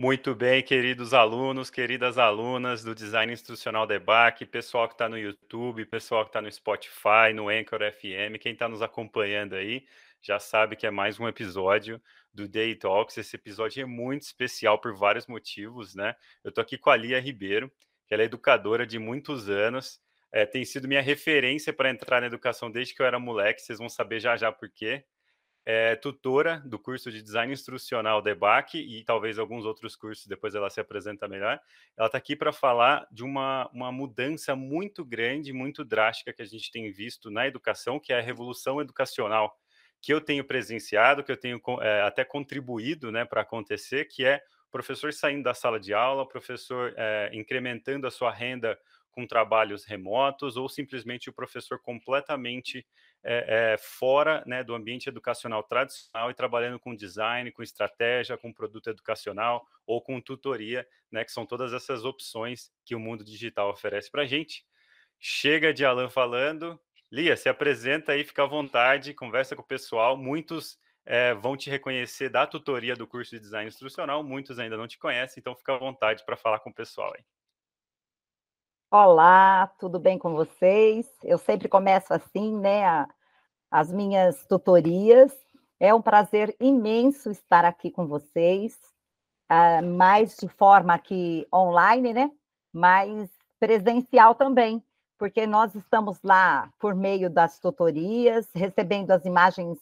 Muito bem, queridos alunos, queridas alunas do Design Instrucional Debac, pessoal que está no YouTube, pessoal que está no Spotify, no Anchor FM, quem está nos acompanhando aí, já sabe que é mais um episódio do Day Talks. Esse episódio é muito especial por vários motivos, né? Eu estou aqui com a Lia Ribeiro, que ela é educadora de muitos anos, é, tem sido minha referência para entrar na educação desde que eu era moleque, vocês vão saber já já por quê é tutora do curso de design instrucional DEBAC e talvez alguns outros cursos, depois ela se apresenta melhor. Ela está aqui para falar de uma, uma mudança muito grande, muito drástica que a gente tem visto na educação, que é a revolução educacional, que eu tenho presenciado, que eu tenho é, até contribuído né, para acontecer, que é o professor saindo da sala de aula, o professor é, incrementando a sua renda com trabalhos remotos ou simplesmente o professor completamente é, é, fora né, do ambiente educacional tradicional e trabalhando com design, com estratégia, com produto educacional ou com tutoria, né, que são todas essas opções que o mundo digital oferece para a gente. Chega de Alan falando. Lia, se apresenta aí, fica à vontade, conversa com o pessoal. Muitos é, vão te reconhecer da tutoria do curso de design instrucional, muitos ainda não te conhecem, então fica à vontade para falar com o pessoal aí. Olá, tudo bem com vocês? Eu sempre começo assim, né? A, as minhas tutorias. É um prazer imenso estar aqui com vocês, uh, mais de forma aqui online, né? Mas presencial também, porque nós estamos lá por meio das tutorias, recebendo as imagens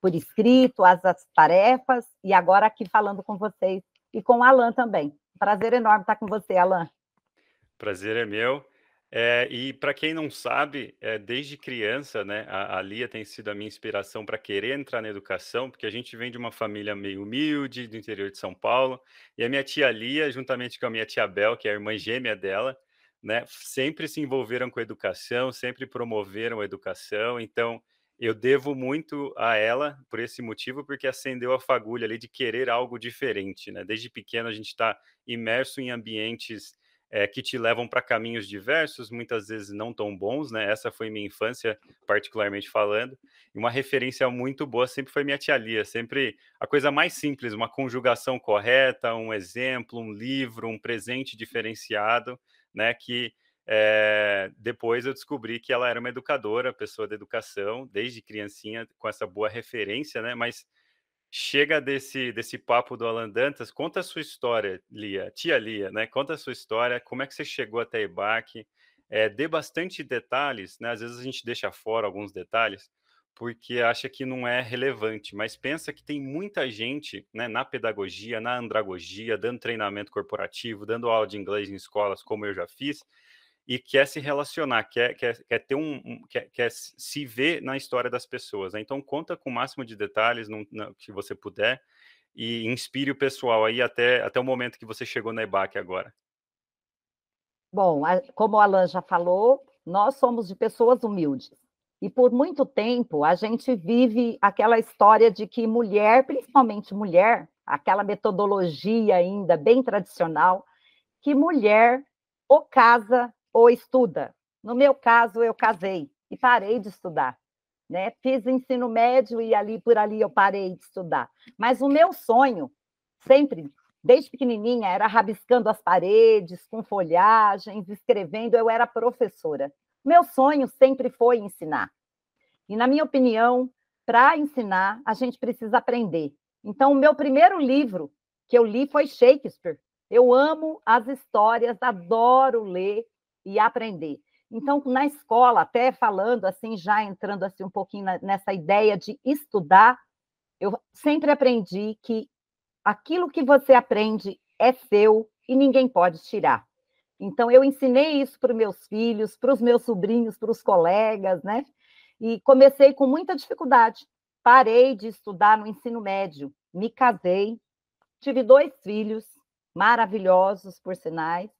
por escrito, as, as tarefas, e agora aqui falando com vocês e com o Alan também. Prazer enorme estar com você, Alan. Prazer é meu. É, e para quem não sabe, é, desde criança, né, a, a Lia tem sido a minha inspiração para querer entrar na educação, porque a gente vem de uma família meio humilde, do interior de São Paulo, e a minha tia Lia, juntamente com a minha tia Bel, que é a irmã gêmea dela, né, sempre se envolveram com a educação, sempre promoveram a educação, então eu devo muito a ela por esse motivo, porque acendeu a fagulha ali de querer algo diferente, né? Desde pequeno a gente está imerso em ambientes é, que te levam para caminhos diversos, muitas vezes não tão bons, né? Essa foi minha infância, particularmente falando. E uma referência muito boa sempre foi minha tia Lia, sempre a coisa mais simples, uma conjugação correta, um exemplo, um livro, um presente diferenciado, né? Que é, depois eu descobri que ela era uma educadora, pessoa da educação, desde criancinha, com essa boa referência, né? Mas chega desse, desse papo do Alan Dantas, conta a sua história, Lia, tia Lia, né? Conta a sua história, como é que você chegou até EBAC, é, dê bastante detalhes, né? Às vezes a gente deixa fora alguns detalhes, porque acha que não é relevante, mas pensa que tem muita gente né, na pedagogia, na andragogia, dando treinamento corporativo, dando aula de inglês em escolas, como eu já fiz, e quer se relacionar, quer, quer, quer ter um, um quer, quer, se ver na história das pessoas. Né? Então conta com o máximo de detalhes que você puder e inspire o pessoal aí até, até o momento que você chegou na EBAC agora. Bom, como o Alan já falou, nós somos de pessoas humildes. E por muito tempo a gente vive aquela história de que mulher, principalmente mulher, aquela metodologia ainda bem tradicional, que mulher ou casa ou estuda. No meu caso, eu casei e parei de estudar. Né? Fiz ensino médio e ali por ali eu parei de estudar. Mas o meu sonho, sempre, desde pequenininha, era rabiscando as paredes, com folhagens, escrevendo, eu era professora. Meu sonho sempre foi ensinar. E, na minha opinião, para ensinar, a gente precisa aprender. Então, o meu primeiro livro que eu li foi Shakespeare. Eu amo as histórias, adoro ler e aprender. Então, na escola, até falando assim, já entrando assim um pouquinho nessa ideia de estudar, eu sempre aprendi que aquilo que você aprende é seu e ninguém pode tirar. Então, eu ensinei isso para os meus filhos, para os meus sobrinhos, para os colegas, né? E comecei com muita dificuldade. Parei de estudar no ensino médio, me casei, tive dois filhos maravilhosos, por sinais,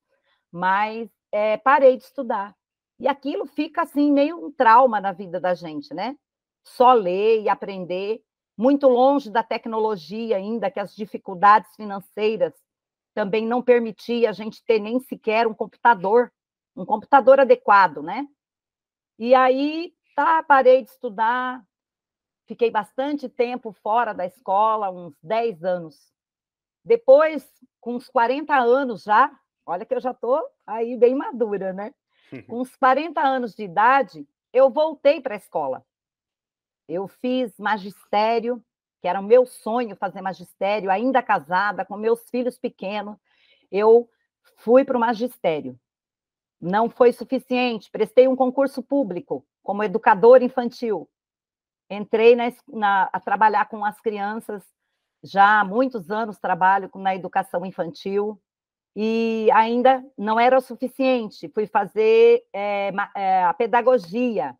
mas é, parei de estudar. E aquilo fica assim, meio um trauma na vida da gente, né? Só ler e aprender, muito longe da tecnologia ainda, que as dificuldades financeiras também não permitia a gente ter nem sequer um computador, um computador adequado, né? E aí, tá, parei de estudar, fiquei bastante tempo fora da escola, uns 10 anos. Depois, com uns 40 anos já, olha que eu já estou aí bem madura, né? Com uns 40 anos de idade, eu voltei para a escola. Eu fiz magistério, que era o meu sonho fazer magistério, ainda casada, com meus filhos pequenos. Eu fui para o magistério. Não foi suficiente, prestei um concurso público como educadora infantil. Entrei na, na, a trabalhar com as crianças, já há muitos anos trabalho na educação infantil, e ainda não era o suficiente. Fui fazer é, é, a pedagogia.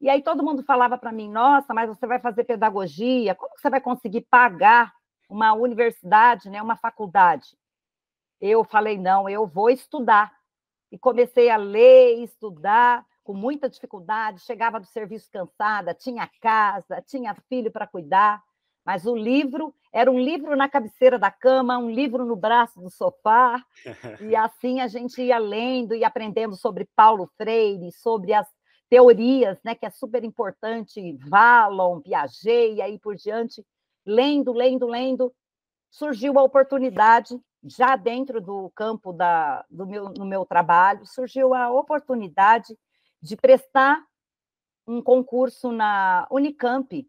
E aí todo mundo falava para mim: nossa, mas você vai fazer pedagogia, como você vai conseguir pagar uma universidade, né, uma faculdade? Eu falei: não, eu vou estudar. E comecei a ler estudar com muita dificuldade. Chegava do serviço cansada, tinha casa, tinha filho para cuidar. Mas o livro era um livro na cabeceira da cama, um livro no braço do sofá, e assim a gente ia lendo e aprendendo sobre Paulo Freire, sobre as teorias, né, que é super importante, Valon, Piaget e aí por diante, lendo, lendo, lendo, surgiu a oportunidade, já dentro do campo da, do meu, no meu trabalho, surgiu a oportunidade de prestar um concurso na Unicamp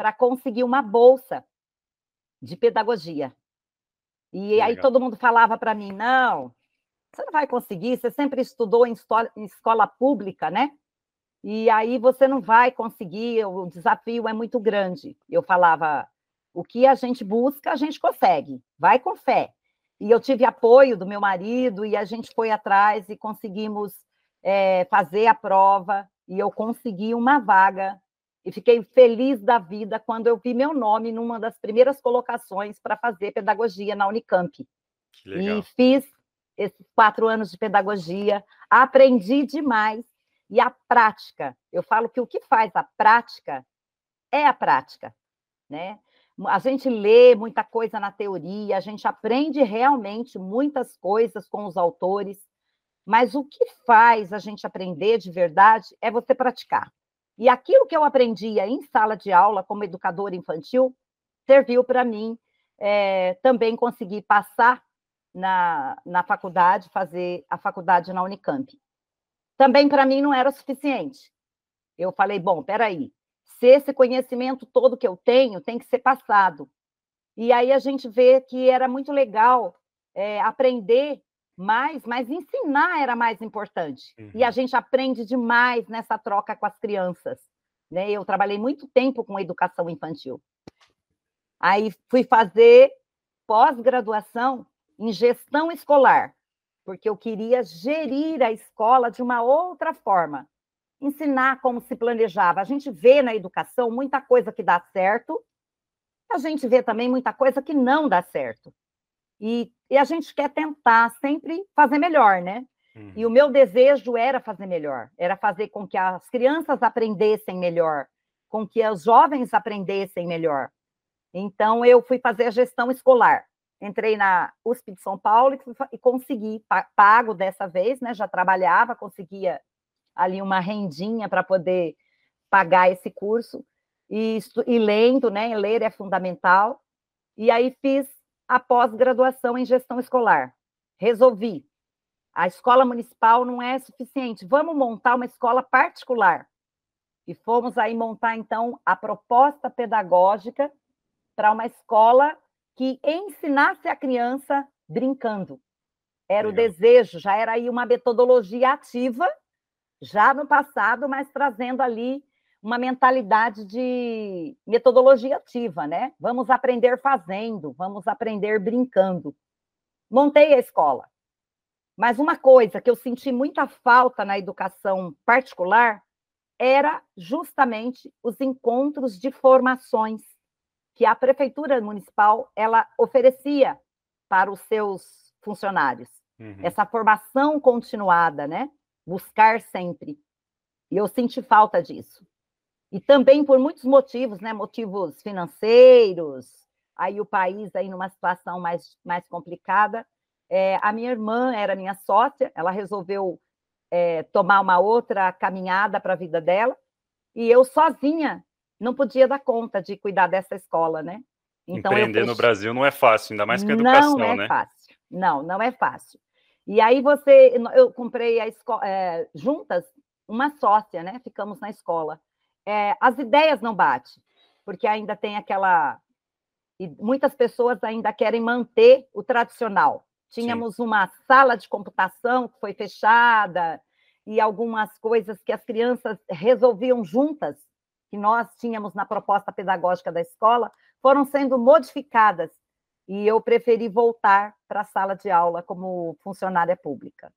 para conseguir uma bolsa de pedagogia. E aí todo mundo falava para mim: não, você não vai conseguir, você sempre estudou em escola, em escola pública, né? E aí você não vai conseguir, o desafio é muito grande. Eu falava: o que a gente busca, a gente consegue, vai com fé. E eu tive apoio do meu marido e a gente foi atrás e conseguimos é, fazer a prova e eu consegui uma vaga e fiquei feliz da vida quando eu vi meu nome numa das primeiras colocações para fazer pedagogia na Unicamp. E fiz esses quatro anos de pedagogia, aprendi demais. E a prática, eu falo que o que faz a prática é a prática, né? A gente lê muita coisa na teoria, a gente aprende realmente muitas coisas com os autores, mas o que faz a gente aprender de verdade é você praticar. E aquilo que eu aprendia em sala de aula como educadora infantil serviu para mim é, também conseguir passar na, na faculdade, fazer a faculdade na Unicamp. Também para mim não era suficiente. Eu falei, bom, peraí, se esse conhecimento todo que eu tenho tem que ser passado. E aí a gente vê que era muito legal é, aprender mais, mas ensinar era mais importante. Uhum. E a uhum. gente aprende demais nessa troca com as crianças. Né? Eu trabalhei muito tempo com educação infantil. Aí fui fazer pós-graduação em gestão escolar, porque eu queria gerir a escola de uma outra forma, ensinar como se planejava. A gente vê na educação muita coisa que dá certo, a gente vê também muita coisa que não dá certo. E, e a gente quer tentar sempre fazer melhor, né? Uhum. E o meu desejo era fazer melhor, era fazer com que as crianças aprendessem melhor, com que os jovens aprendessem melhor. Então, eu fui fazer a gestão escolar. Entrei na USP de São Paulo e, consegui, pago dessa vez, né? Já trabalhava, conseguia ali uma rendinha para poder pagar esse curso. E, e lendo, né? Ler é fundamental. E aí fiz a pós-graduação em gestão escolar. Resolvi. A escola municipal não é suficiente. Vamos montar uma escola particular. E fomos aí montar, então, a proposta pedagógica para uma escola que ensinasse a criança brincando. Era Legal. o desejo, já era aí uma metodologia ativa, já no passado, mas trazendo ali uma mentalidade de metodologia ativa, né? Vamos aprender fazendo, vamos aprender brincando. Montei a escola. Mas uma coisa que eu senti muita falta na educação particular era justamente os encontros de formações que a prefeitura municipal ela oferecia para os seus funcionários. Uhum. Essa formação continuada, né? Buscar sempre. E eu senti falta disso e também por muitos motivos, né? Motivos financeiros, aí o país aí numa situação mais, mais complicada. É, a minha irmã era minha sócia, ela resolveu é, tomar uma outra caminhada para a vida dela, e eu sozinha não podia dar conta de cuidar dessa escola, né? Então, Empreender no Brasil não é fácil, ainda mais com a educação, não é né? Fácil. Não, não é fácil. E aí você, eu comprei a escola, é, juntas uma sócia, né? Ficamos na escola. É, as ideias não batem, porque ainda tem aquela. E muitas pessoas ainda querem manter o tradicional. Tínhamos Sim. uma sala de computação que foi fechada e algumas coisas que as crianças resolviam juntas, que nós tínhamos na proposta pedagógica da escola, foram sendo modificadas e eu preferi voltar para a sala de aula como funcionária pública.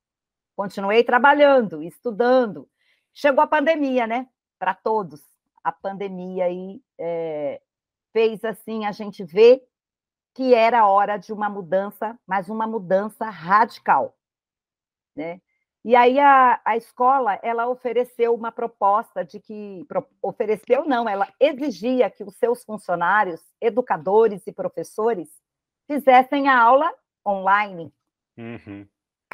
Continuei trabalhando, estudando. Chegou a pandemia, né? Para todos. A pandemia aí é, fez assim a gente ver que era hora de uma mudança, mas uma mudança radical, né? E aí a, a escola ela ofereceu uma proposta de que ofereceu não, ela exigia que os seus funcionários, educadores e professores fizessem a aula online, uhum.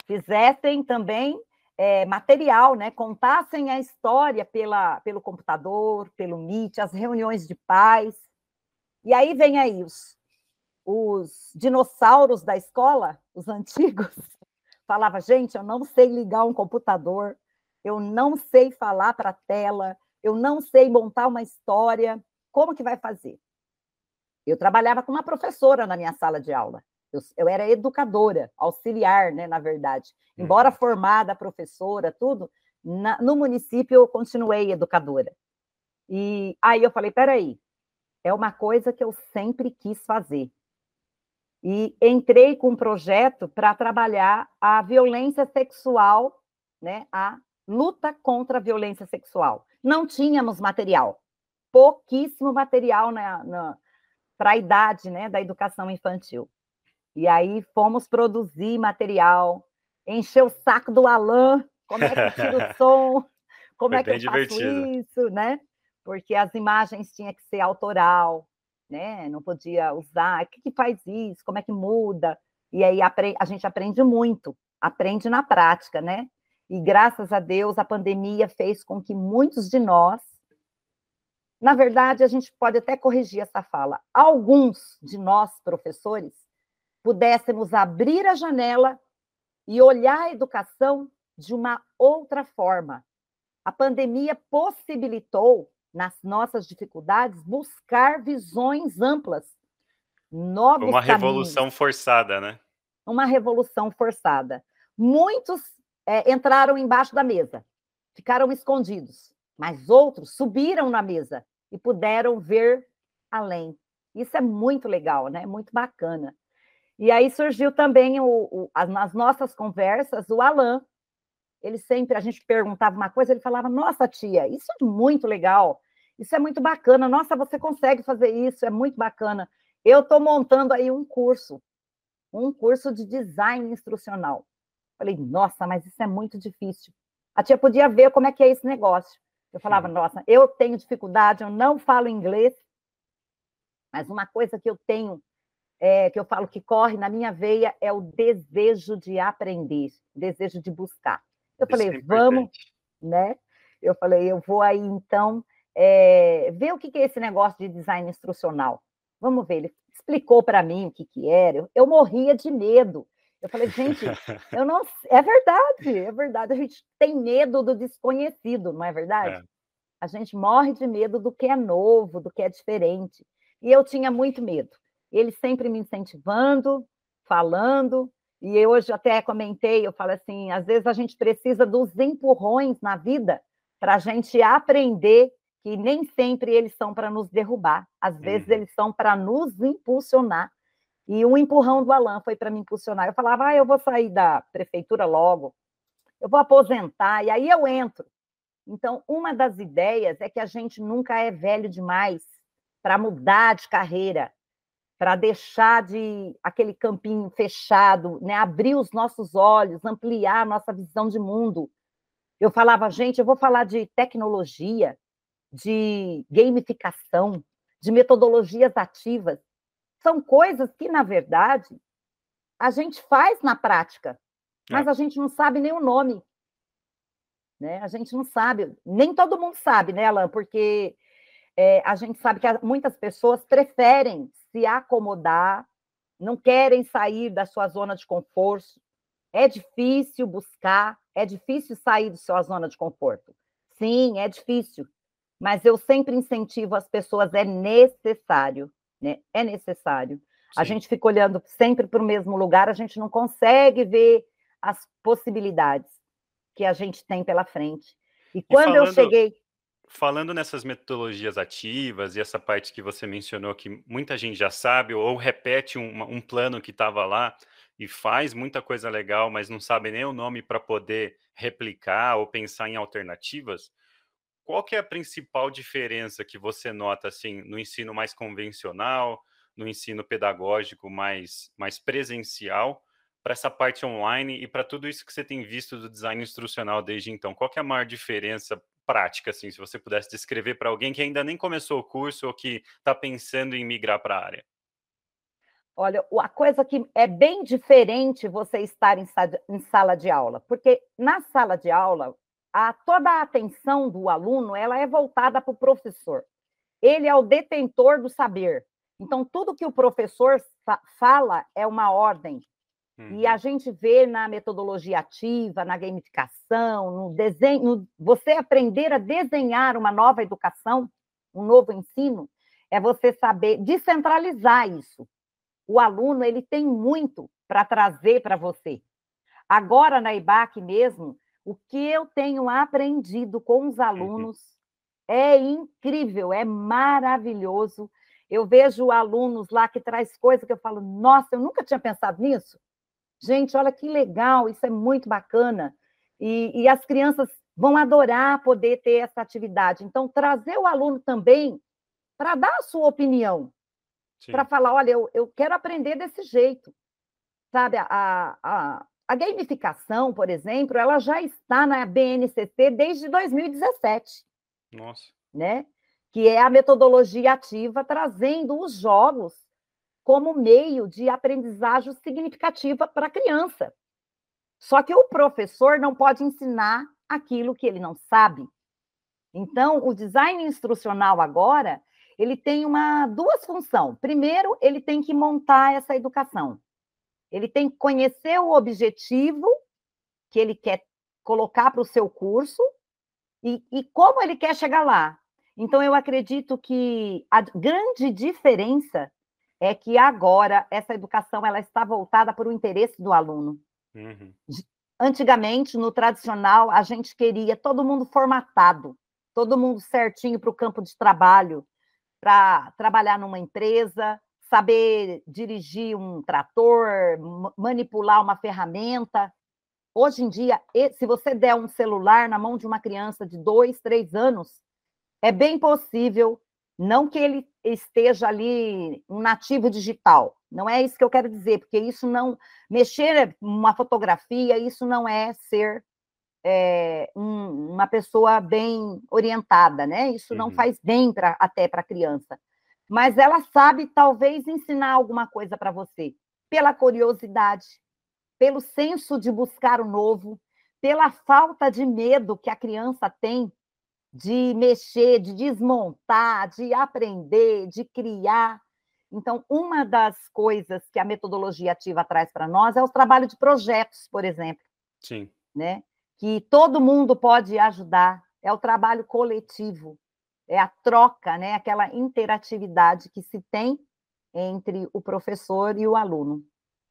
fizessem também é, material, né? Contassem a história pela, pelo computador, pelo Meet, as reuniões de pais. E aí vem aí os, os dinossauros da escola, os antigos, falava, gente, eu não sei ligar um computador, eu não sei falar para a tela, eu não sei montar uma história, como que vai fazer? Eu trabalhava com uma professora na minha sala de aula. Eu, eu era educadora, auxiliar, né, na verdade. Embora uhum. formada, professora, tudo, na, no município eu continuei educadora. E aí eu falei, peraí, é uma coisa que eu sempre quis fazer e entrei com um projeto para trabalhar a violência sexual, né, a luta contra a violência sexual. Não tínhamos material, pouquíssimo material na, na para a idade né, da educação infantil. E aí fomos produzir material, encher o saco do Alain, como é que tira o som, como Foi é que eu faço divertido. isso, né? Porque as imagens tinham que ser autoral, né? Não podia usar. O que, que faz isso? Como é que muda? E aí a gente aprende muito, aprende na prática, né? E graças a Deus a pandemia fez com que muitos de nós, na verdade, a gente pode até corrigir essa fala, alguns de nós professores pudéssemos abrir a janela e olhar a educação de uma outra forma. A pandemia possibilitou nas nossas dificuldades, buscar visões amplas, novos Uma caminhos. revolução forçada, né? Uma revolução forçada. Muitos é, entraram embaixo da mesa, ficaram escondidos, mas outros subiram na mesa e puderam ver além. Isso é muito legal, né? Muito bacana. E aí surgiu também o, o, nas nossas conversas o Alan, ele sempre, a gente perguntava uma coisa, ele falava, nossa, tia, isso é muito legal, isso é muito bacana, nossa, você consegue fazer isso, é muito bacana. Eu estou montando aí um curso, um curso de design instrucional. Falei, nossa, mas isso é muito difícil. A tia podia ver como é que é esse negócio. Eu falava, Sim. nossa, eu tenho dificuldade, eu não falo inglês, mas uma coisa que eu tenho, é, que eu falo que corre na minha veia, é o desejo de aprender, desejo de buscar. Eu Isso falei, é vamos, né? Eu falei, eu vou aí então é, ver o que é esse negócio de design instrucional. Vamos ver. Ele explicou para mim o que, que era. Eu, eu morria de medo. Eu falei, gente, eu não. É verdade, é verdade. A gente tem medo do desconhecido, não é verdade? É. A gente morre de medo do que é novo, do que é diferente. E eu tinha muito medo. Ele sempre me incentivando, falando, e eu hoje até comentei, eu falo assim, às vezes a gente precisa dos empurrões na vida para a gente aprender que nem sempre eles são para nos derrubar, às vezes uhum. eles são para nos impulsionar. E o empurrão do Alan foi para me impulsionar. Eu falava, ah, eu vou sair da prefeitura logo, eu vou aposentar, e aí eu entro. Então, uma das ideias é que a gente nunca é velho demais para mudar de carreira, para deixar de aquele campinho fechado, né? abrir os nossos olhos, ampliar a nossa visão de mundo. Eu falava, gente, eu vou falar de tecnologia, de gamificação, de metodologias ativas. São coisas que, na verdade, a gente faz na prática, mas é. a gente não sabe nem o nome. Né? A gente não sabe, nem todo mundo sabe, né, Alan? Porque é, a gente sabe que muitas pessoas preferem se acomodar, não querem sair da sua zona de conforto. É difícil buscar, é difícil sair da sua zona de conforto. Sim, é difícil, mas eu sempre incentivo as pessoas, é necessário, né? É necessário. Sim. A gente fica olhando sempre para o mesmo lugar, a gente não consegue ver as possibilidades que a gente tem pela frente. E quando e falando, eu cheguei. Falando nessas metodologias ativas e essa parte que você mencionou que muita gente já sabe ou repete um, um plano que estava lá e faz muita coisa legal, mas não sabe nem o nome para poder replicar ou pensar em alternativas, qual que é a principal diferença que você nota assim no ensino mais convencional, no ensino pedagógico mais, mais presencial, para essa parte online e para tudo isso que você tem visto do design instrucional desde então? Qual que é a maior diferença prática, assim, se você pudesse descrever para alguém que ainda nem começou o curso ou que está pensando em migrar para a área? Olha, a coisa que é bem diferente você estar em sala de aula, porque na sala de aula, a, toda a atenção do aluno ela é voltada para o professor. Ele é o detentor do saber. Então, tudo que o professor fa fala é uma ordem. E a gente vê na metodologia ativa, na gamificação, no desenho, no, você aprender a desenhar uma nova educação, um novo ensino, é você saber descentralizar isso o aluno ele tem muito para trazer para você. Agora, na IBAC mesmo, o que eu tenho aprendido com os uhum. alunos uhum. é incrível, é maravilhoso. Eu vejo alunos lá que traz coisa que eu falo, nossa, eu nunca tinha pensado nisso. Gente, olha que legal, isso é muito bacana. E, e as crianças vão adorar poder ter essa atividade. Então, trazer o aluno também para dar a sua opinião, para falar, olha, eu, eu quero aprender desse jeito. Sabe, a, a, a gamificação, por exemplo, ela já está na BNCC desde 2017. Nossa. Né? Que é a metodologia ativa trazendo os jogos como meio de aprendizagem significativa para a criança. Só que o professor não pode ensinar aquilo que ele não sabe. Então, o design instrucional agora ele tem uma duas funções. Primeiro, ele tem que montar essa educação. Ele tem que conhecer o objetivo que ele quer colocar para o seu curso e, e como ele quer chegar lá. Então, eu acredito que a grande diferença é que agora essa educação ela está voltada para o interesse do aluno. Uhum. Antigamente, no tradicional, a gente queria todo mundo formatado, todo mundo certinho para o campo de trabalho, para trabalhar numa empresa, saber dirigir um trator, manipular uma ferramenta. Hoje em dia, se você der um celular na mão de uma criança de dois, três anos, é bem possível, não que ele esteja ali um nativo digital, não é isso que eu quero dizer, porque isso não mexer uma fotografia, isso não é ser é, um, uma pessoa bem orientada, né? Isso uhum. não faz bem pra, até para a criança. Mas ela sabe, talvez, ensinar alguma coisa para você, pela curiosidade, pelo senso de buscar o novo, pela falta de medo que a criança tem de mexer, de desmontar, de aprender, de criar. Então, uma das coisas que a metodologia ativa traz para nós é o trabalho de projetos, por exemplo. Sim. Né? que todo mundo pode ajudar, é o trabalho coletivo, é a troca, né? aquela interatividade que se tem entre o professor e o aluno. Muito,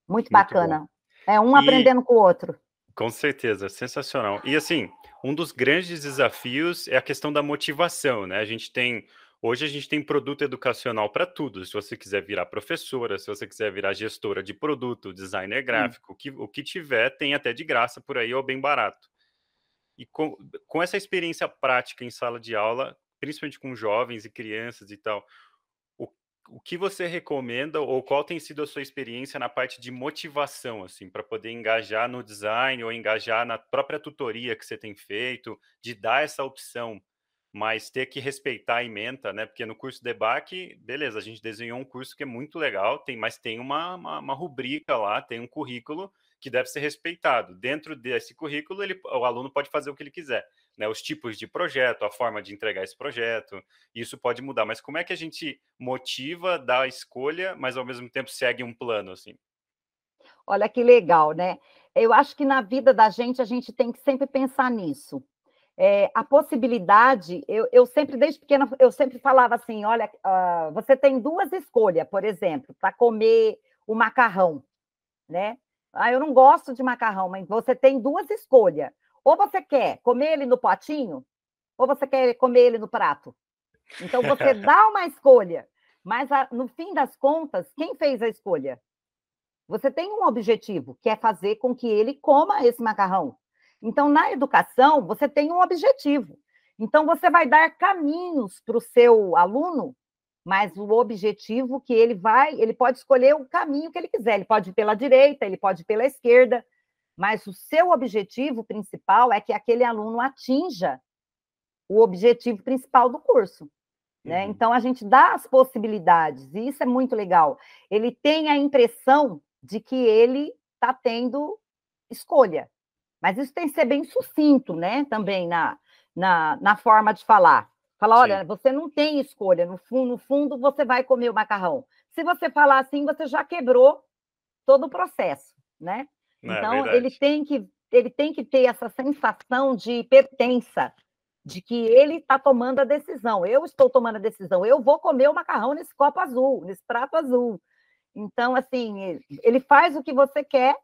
Muito bacana. Bom. É um e... aprendendo com o outro. Com certeza, sensacional. E assim, um dos grandes desafios é a questão da motivação, né? A gente tem Hoje a gente tem produto educacional para tudo. Se você quiser virar professora, se você quiser virar gestora de produto, designer gráfico, hum. o, que, o que tiver, tem até de graça por aí ou bem barato. E com, com essa experiência prática em sala de aula, principalmente com jovens e crianças e tal, o, que você recomenda ou qual tem sido a sua experiência na parte de motivação, assim, para poder engajar no design ou engajar na própria tutoria que você tem feito, de dar essa opção mas ter que respeitar a ementa, né? Porque no curso DEBAC, beleza, a gente desenhou um curso que é muito legal, tem, mas tem uma, uma, uma, rubrica lá, tem um currículo que deve ser respeitado. Dentro desse currículo, ele, o aluno pode fazer o que ele quiser, né, os tipos de projeto, a forma de entregar esse projeto, isso pode mudar. Mas como é que a gente motiva, dá a escolha, mas ao mesmo tempo segue um plano, assim? Olha que legal, né? Eu acho que na vida da gente, a gente tem que sempre pensar nisso. É, a possibilidade, eu, eu, sempre, desde pequena, eu sempre falava assim: olha, uh, você tem duas escolhas, por exemplo, para comer o macarrão, né? Ah, eu não gosto de macarrão, mas você tem duas escolhas. Ou você quer comer ele no potinho, ou você quer comer ele no prato. Então você dá uma escolha, mas no fim das contas, quem fez a escolha? Você tem um objetivo, que é fazer com que ele coma esse macarrão. Então, na educação, você tem um objetivo. Então, você vai dar caminhos para o seu aluno, mas o objetivo que ele vai, ele pode escolher o caminho que ele quiser. Ele pode ir pela direita, ele pode ir pela esquerda, mas o seu objetivo principal é que aquele aluno atinja o objetivo principal do curso. Né? Uhum. Então, a gente dá as possibilidades, e isso é muito legal. Ele tem a impressão de que ele está tendo escolha. Mas isso tem que ser bem sucinto, né? Também na, na, na forma de falar. Falar, olha, Sim. você não tem escolha, no fundo, no fundo você vai comer o macarrão. Se você falar assim, você já quebrou todo o processo, né? É então, é ele tem que ele tem que ter essa sensação de pertença, de que ele está tomando a decisão. Eu estou tomando a decisão. Eu vou comer o macarrão nesse copo azul, nesse prato azul. Então, assim, ele faz o que você quer,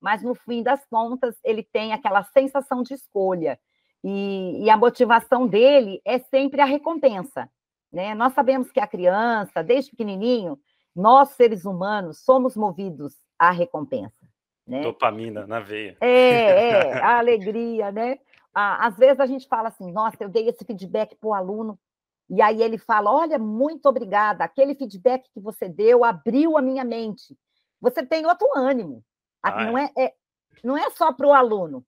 mas no fim das contas, ele tem aquela sensação de escolha. E, e a motivação dele é sempre a recompensa. Né? Nós sabemos que a criança, desde pequenininho, nós, seres humanos, somos movidos à recompensa. Né? Dopamina na veia. É, é, a alegria, né? Às vezes a gente fala assim, nossa, eu dei esse feedback para o aluno, e aí ele fala: Olha, muito obrigada, aquele feedback que você deu abriu a minha mente. Você tem outro ânimo. Ah, não, é, é, não é só para o aluno,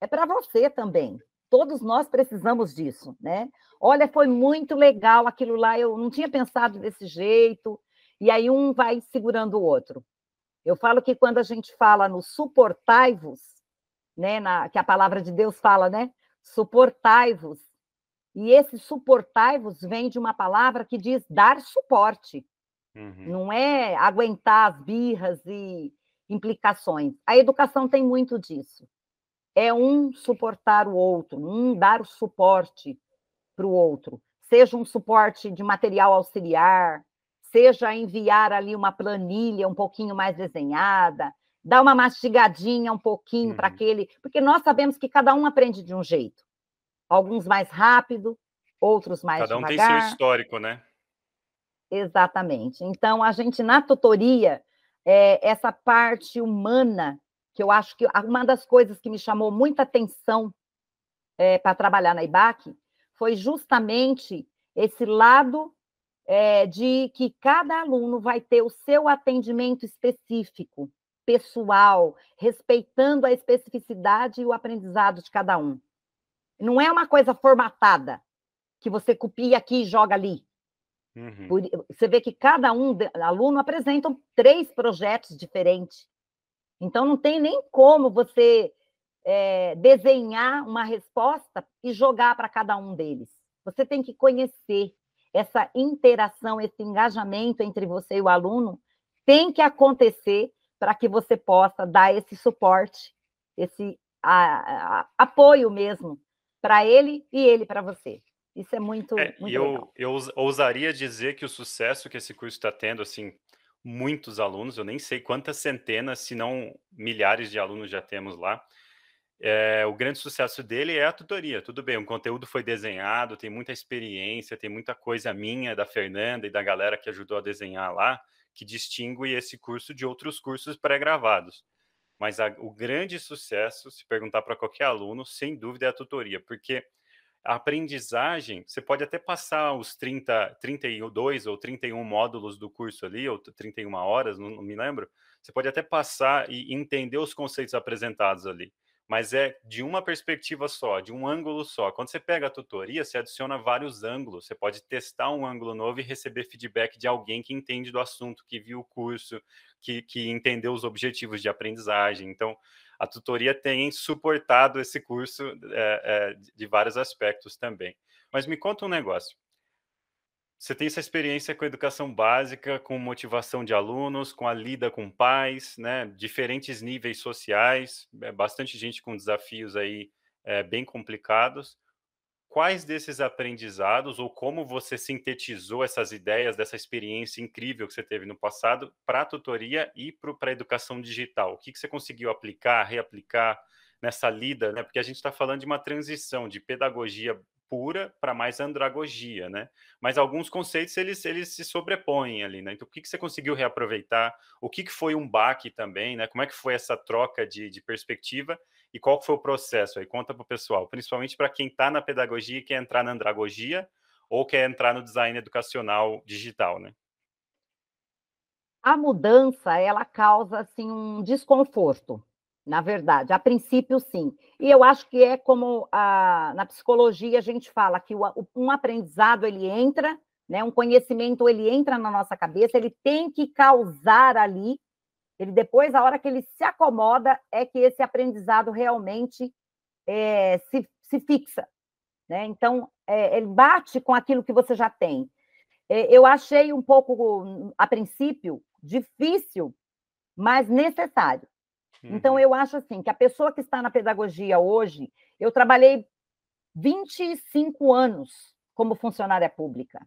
é para você também. Todos nós precisamos disso, né? Olha, foi muito legal aquilo lá, eu não tinha pensado desse jeito, e aí um vai segurando o outro. Eu falo que quando a gente fala no suportai-vos, né, na, que a palavra de Deus fala, né? Suportai-vos, e esse suportai-vos vem de uma palavra que diz dar suporte. Uhum. Não é aguentar as birras e implicações. A educação tem muito disso. É um suportar o outro, um dar o suporte para o outro. Seja um suporte de material auxiliar, seja enviar ali uma planilha um pouquinho mais desenhada, dar uma mastigadinha um pouquinho uhum. para aquele. Porque nós sabemos que cada um aprende de um jeito alguns mais rápido, outros mais Cada um devagar. tem seu histórico, né? Exatamente. Então, a gente, na tutoria, é, essa parte humana, que eu acho que uma das coisas que me chamou muita atenção é, para trabalhar na IBAC foi justamente esse lado é, de que cada aluno vai ter o seu atendimento específico, pessoal, respeitando a especificidade e o aprendizado de cada um. Não é uma coisa formatada, que você copia aqui e joga ali. Uhum. Por, você vê que cada um aluno apresenta três projetos diferentes. Então, não tem nem como você é, desenhar uma resposta e jogar para cada um deles. Você tem que conhecer essa interação, esse engajamento entre você e o aluno tem que acontecer para que você possa dar esse suporte, esse a, a, apoio mesmo para ele e ele para você. Isso é muito, é, muito eu, legal. Eu ousaria dizer que o sucesso que esse curso está tendo, assim, muitos alunos, eu nem sei quantas centenas, se não milhares de alunos já temos lá. É, o grande sucesso dele é a tutoria. Tudo bem, o conteúdo foi desenhado, tem muita experiência, tem muita coisa minha, da Fernanda e da galera que ajudou a desenhar lá, que distingue esse curso de outros cursos pré-gravados. Mas a, o grande sucesso, se perguntar para qualquer aluno, sem dúvida é a tutoria, porque a aprendizagem, você pode até passar os 30, 32 ou 31 módulos do curso ali, ou 31 horas, não, não me lembro, você pode até passar e entender os conceitos apresentados ali. Mas é de uma perspectiva só, de um ângulo só. Quando você pega a tutoria, você adiciona vários ângulos. Você pode testar um ângulo novo e receber feedback de alguém que entende do assunto, que viu o curso, que, que entendeu os objetivos de aprendizagem. Então, a tutoria tem suportado esse curso é, é, de vários aspectos também. Mas me conta um negócio. Você tem essa experiência com educação básica, com motivação de alunos, com a lida com pais, né? Diferentes níveis sociais, é, bastante gente com desafios aí é, bem complicados. Quais desses aprendizados ou como você sintetizou essas ideias dessa experiência incrível que você teve no passado para a tutoria e para a educação digital? O que, que você conseguiu aplicar, reaplicar nessa lida, né? Porque a gente está falando de uma transição de pedagogia pura para mais andragogia, né? Mas alguns conceitos eles, eles se sobrepõem ali, né? Então, o que, que você conseguiu reaproveitar? O que, que foi um baque também, né? Como é que foi essa troca de, de perspectiva e qual foi o processo aí? Conta para o pessoal, principalmente para quem está na pedagogia e quer entrar na andragogia ou quer entrar no design educacional digital, né? A mudança, ela causa, assim, um desconforto, na verdade, a princípio, sim. E eu acho que é como a, na psicologia a gente fala que o, um aprendizado ele entra, né, um conhecimento ele entra na nossa cabeça, ele tem que causar ali, ele depois, a hora que ele se acomoda, é que esse aprendizado realmente é, se, se fixa. Né? Então, é, ele bate com aquilo que você já tem. É, eu achei um pouco, a princípio, difícil, mas necessário. Então, uhum. eu acho assim que a pessoa que está na pedagogia hoje, eu trabalhei 25 anos como funcionária pública.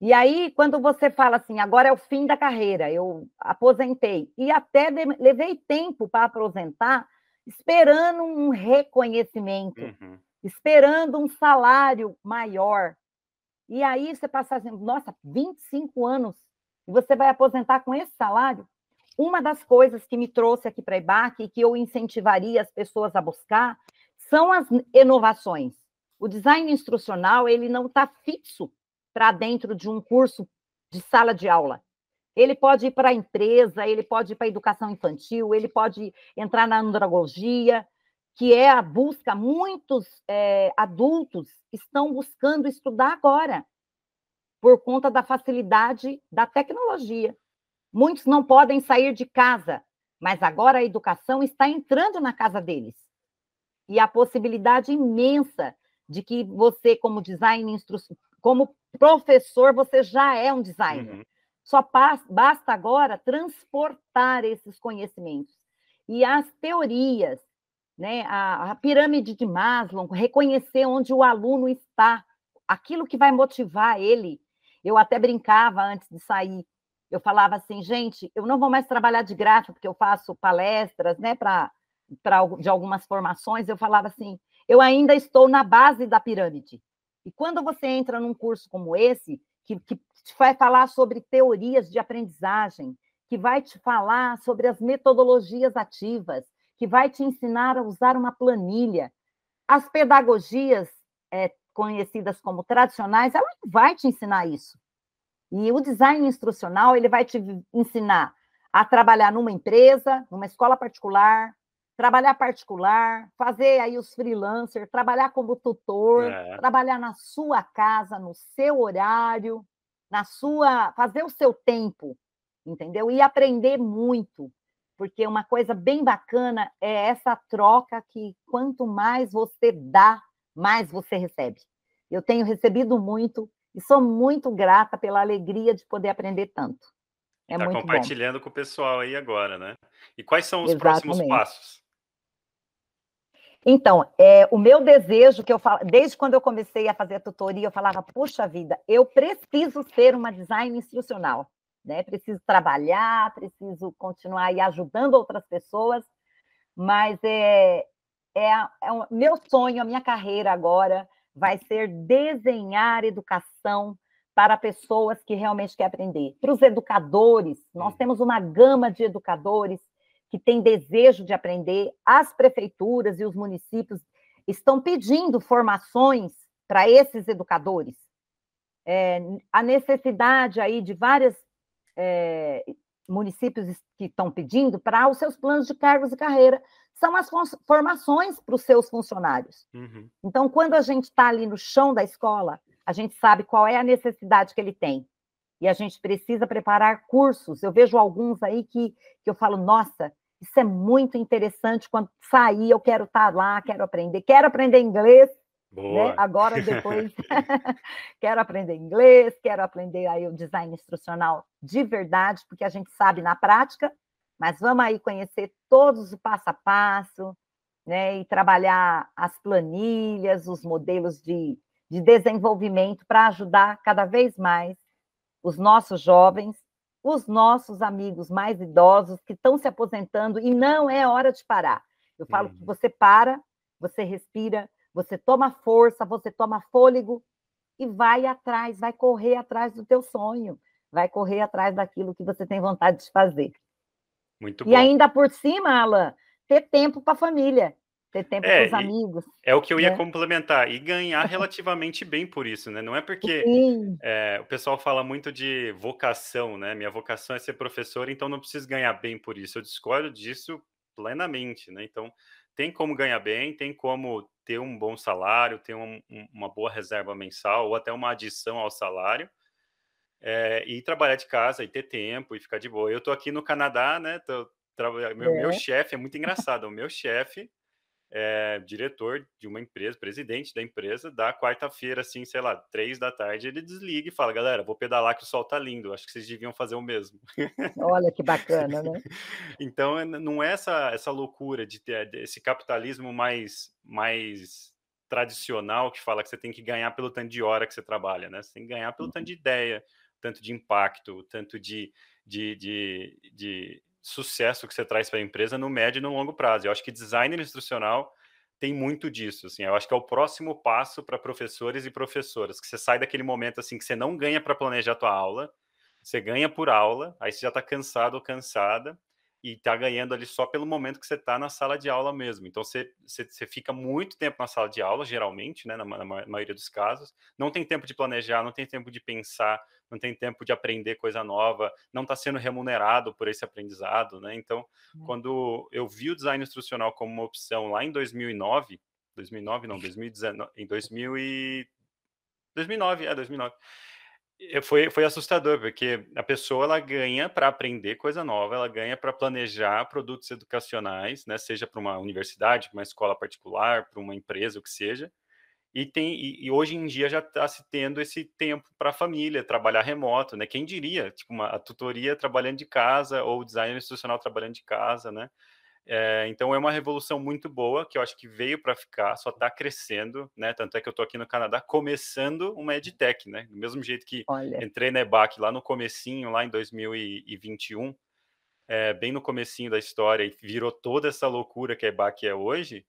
E aí, quando você fala assim, agora é o fim da carreira, eu aposentei, e até levei tempo para aposentar, esperando um reconhecimento, uhum. esperando um salário maior. E aí você passa assim, nossa, 25 anos, e você vai aposentar com esse salário? Uma das coisas que me trouxe aqui para a IBAC e que eu incentivaria as pessoas a buscar são as inovações. O design instrucional ele não está fixo para dentro de um curso de sala de aula. Ele pode ir para a empresa, ele pode ir para a educação infantil, ele pode entrar na andragogia, que é a busca. Muitos é, adultos estão buscando estudar agora, por conta da facilidade da tecnologia. Muitos não podem sair de casa, mas agora a educação está entrando na casa deles. E a possibilidade imensa de que você, como design instru... como professor, você já é um designer. Uhum. Só basta agora transportar esses conhecimentos. E as teorias, né, a, a pirâmide de Maslow, reconhecer onde o aluno está, aquilo que vai motivar ele. Eu até brincava antes de sair eu falava assim, gente, eu não vou mais trabalhar de gráfico, porque eu faço palestras, né, para de algumas formações, eu falava assim, eu ainda estou na base da pirâmide. E quando você entra num curso como esse, que, que vai falar sobre teorias de aprendizagem, que vai te falar sobre as metodologias ativas, que vai te ensinar a usar uma planilha, as pedagogias é, conhecidas como tradicionais, ela não vai te ensinar isso. E o design instrucional, ele vai te ensinar a trabalhar numa empresa, numa escola particular, trabalhar particular, fazer aí os freelancers, trabalhar como tutor, é. trabalhar na sua casa, no seu horário, na sua, fazer o seu tempo, entendeu? E aprender muito, porque uma coisa bem bacana é essa troca que quanto mais você dá, mais você recebe. Eu tenho recebido muito e sou muito grata pela alegria de poder aprender tanto. É tá muito compartilhando bom. com o pessoal aí agora, né? E quais são os Exatamente. próximos passos? Então, é, o meu desejo que eu falo, desde quando eu comecei a fazer a tutoria, eu falava, puxa vida, eu preciso ser uma design instrucional, né? Preciso trabalhar, preciso continuar aí ajudando outras pessoas, mas é, é, é um, meu sonho, a minha carreira agora vai ser desenhar educação para pessoas que realmente querem aprender. Para os educadores, nós temos uma gama de educadores que têm desejo de aprender. As prefeituras e os municípios estão pedindo formações para esses educadores. É, a necessidade aí de vários é, municípios que estão pedindo para os seus planos de cargos e carreira são as formações para os seus funcionários. Uhum. Então, quando a gente está ali no chão da escola, a gente sabe qual é a necessidade que ele tem. E a gente precisa preparar cursos. Eu vejo alguns aí que, que eu falo, nossa, isso é muito interessante. Quando sair, eu quero estar tá lá, quero aprender. Quero aprender inglês. Né? Agora, depois, quero aprender inglês, quero aprender aí o design instrucional de verdade, porque a gente sabe na prática, mas vamos aí conhecer todos o passo a passo, né? E trabalhar as planilhas, os modelos de, de desenvolvimento para ajudar cada vez mais os nossos jovens, os nossos amigos mais idosos que estão se aposentando e não é hora de parar. Eu falo uhum. que você para, você respira, você toma força, você toma fôlego e vai atrás, vai correr atrás do teu sonho, vai correr atrás daquilo que você tem vontade de fazer. Muito bom. E ainda por cima, Alan, ter tempo para a família, ter tempo é, para os amigos. É o que eu ia né? complementar, e ganhar relativamente bem por isso, né? Não é porque é, o pessoal fala muito de vocação, né? Minha vocação é ser professor, então não preciso ganhar bem por isso. Eu discordo disso plenamente, né? Então, tem como ganhar bem, tem como ter um bom salário, ter um, uma boa reserva mensal ou até uma adição ao salário. É, e trabalhar de casa e ter tempo e ficar de boa. Eu estou aqui no Canadá, né? Tô, meu, é. meu chefe é muito engraçado. o meu chefe é, diretor de uma empresa, presidente da empresa, da quarta-feira, assim, sei lá, três da tarde, ele desliga e fala, galera, vou pedalar que o sol tá lindo, acho que vocês deviam fazer o mesmo. Olha que bacana, né? então, não é essa, essa loucura de ter esse capitalismo mais, mais tradicional que fala que você tem que ganhar pelo tanto de hora que você trabalha, né? Você tem que ganhar pelo tanto de ideia, tanto de impacto, tanto de, de, de, de sucesso que você traz para a empresa no médio e no longo prazo. Eu acho que design instrucional tem muito disso, assim. Eu acho que é o próximo passo para professores e professoras, que você sai daquele momento assim que você não ganha para planejar a tua aula, você ganha por aula, aí você já está cansado ou cansada, e está ganhando ali só pelo momento que você está na sala de aula mesmo. Então você, você, você, fica muito tempo na sala de aula, geralmente, né, na, na, maioria dos casos. Não tem tempo de planejar, não tem tempo de pensar, não tem tempo de aprender coisa nova, não está sendo remunerado por esse aprendizado. Né? Então, hum. quando eu vi o design instrucional como uma opção lá em 2009, 2009 não, 2019, em 2000 e... 2009, é 2009 foi, foi assustador, porque a pessoa ela ganha para aprender coisa nova, ela ganha para planejar produtos educacionais, né, seja para uma universidade, para uma escola particular, para uma empresa, o que seja. E, tem, e, e hoje em dia já está se tendo esse tempo para a família, trabalhar remoto, né? Quem diria, tipo, uma, a tutoria trabalhando de casa ou o design institucional trabalhando de casa, né? É, então é uma revolução muito boa que eu acho que veio para ficar, só está crescendo, né? Tanto é que eu estou aqui no Canadá começando uma edtech, né? Do mesmo jeito que Olha. entrei na EBAC lá no comecinho, lá em 2021, é, bem no comecinho da história e virou toda essa loucura que a EBAC é hoje.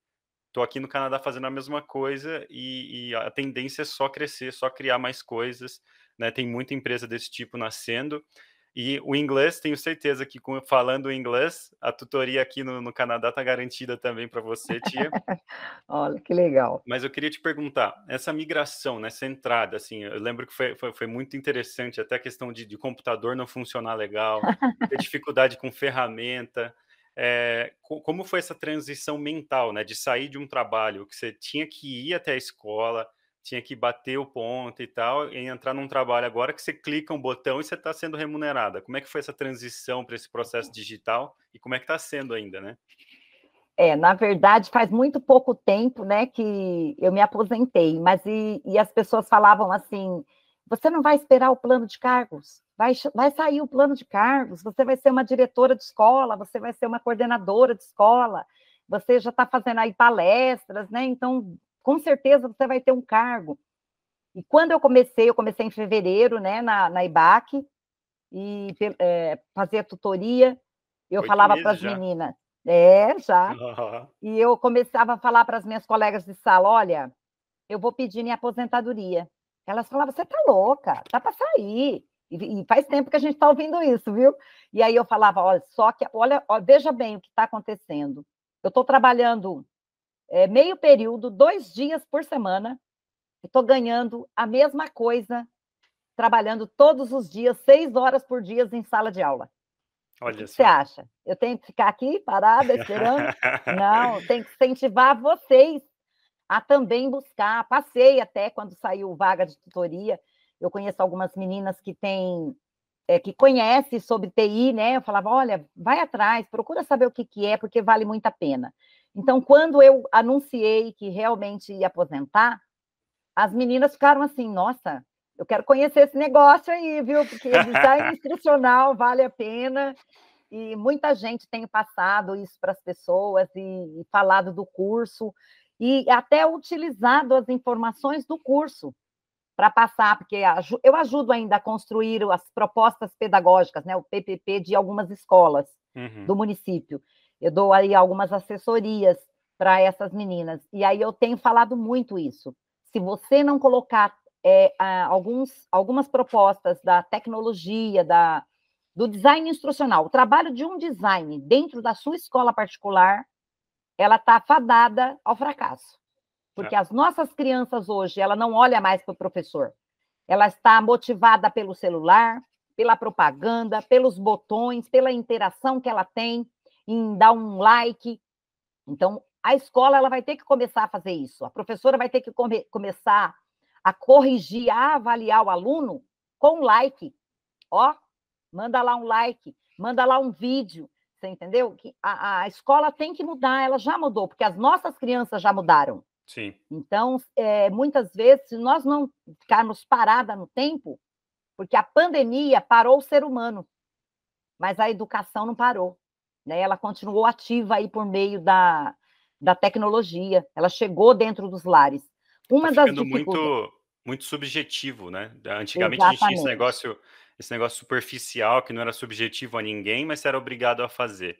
Estou aqui no Canadá fazendo a mesma coisa e, e, a tendência é só crescer, só criar mais coisas, né? Tem muita empresa desse tipo nascendo. E o inglês, tenho certeza que com, falando inglês, a tutoria aqui no, no Canadá está garantida também para você, tia. Olha, que legal. Mas eu queria te perguntar, essa migração, nessa entrada, assim, eu lembro que foi, foi, foi muito interessante, até a questão de, de computador não funcionar legal, ter dificuldade com ferramenta. É, como foi essa transição mental, né, de sair de um trabalho que você tinha que ir até a escola, tinha que bater o ponto e tal, e entrar num trabalho agora que você clica um botão e você está sendo remunerada. Como é que foi essa transição para esse processo digital e como é que está sendo ainda, né? É, na verdade, faz muito pouco tempo, né, que eu me aposentei, mas e, e as pessoas falavam assim: você não vai esperar o plano de cargos, vai, vai sair o plano de cargos, você vai ser uma diretora de escola, você vai ser uma coordenadora de escola, você já está fazendo aí palestras, né? Então com certeza você vai ter um cargo. E quando eu comecei, eu comecei em fevereiro, né, na, na IBAC, e é, fazia tutoria, eu Oito falava para as meninas, é, já, uhum. e eu começava a falar para as minhas colegas de sala, olha, eu vou pedir minha aposentadoria. Elas falavam, você tá louca, tá para sair. E, e, faz tempo que a gente está ouvindo isso, viu? E aí eu falava, olha, só que, olha, olha veja bem o que está acontecendo. Eu estou trabalhando é, meio período, dois dias por semana, estou ganhando a mesma coisa, trabalhando todos os dias, seis horas por dia em sala de aula. Olha o que você acha? Eu tenho que ficar aqui parada esperando? Não, tem que incentivar vocês a também buscar. Passei até quando saiu vaga de tutoria. Eu conheço algumas meninas que têm é, que conhecem sobre TI, né? Eu falava, olha, vai atrás, procura saber o que, que é, porque vale muito a pena. Então, quando eu anunciei que realmente ia aposentar, as meninas ficaram assim, nossa, eu quero conhecer esse negócio aí, viu? Porque design instrucional vale a pena. E muita gente tem passado isso para as pessoas e, e falado do curso e até utilizado as informações do curso para passar, porque eu ajudo ainda a construir as propostas pedagógicas, né, o PPP de algumas escolas uhum. do município. Eu dou aí algumas assessorias para essas meninas. E aí eu tenho falado muito isso. Se você não colocar é, alguns, algumas propostas da tecnologia, da, do design instrucional, o trabalho de um design dentro da sua escola particular, ela está fadada ao fracasso. Porque é. as nossas crianças hoje, ela não olha mais para o professor. Ela está motivada pelo celular, pela propaganda, pelos botões, pela interação que ela tem em dar um like. Então, a escola ela vai ter que começar a fazer isso. A professora vai ter que come começar a corrigir, a avaliar o aluno com like. Ó, manda lá um like, manda lá um vídeo, você entendeu? Que a, a escola tem que mudar, ela já mudou, porque as nossas crianças já mudaram. Sim. Então, é, muitas vezes, se nós não ficarmos parada no tempo, porque a pandemia parou o ser humano, mas a educação não parou. Né? Ela continuou ativa aí por meio da, da tecnologia, ela chegou dentro dos lares. Uma tá das muito, muito subjetivo, né? Antigamente Exatamente. a gente tinha esse negócio, esse negócio superficial que não era subjetivo a ninguém, mas era obrigado a fazer.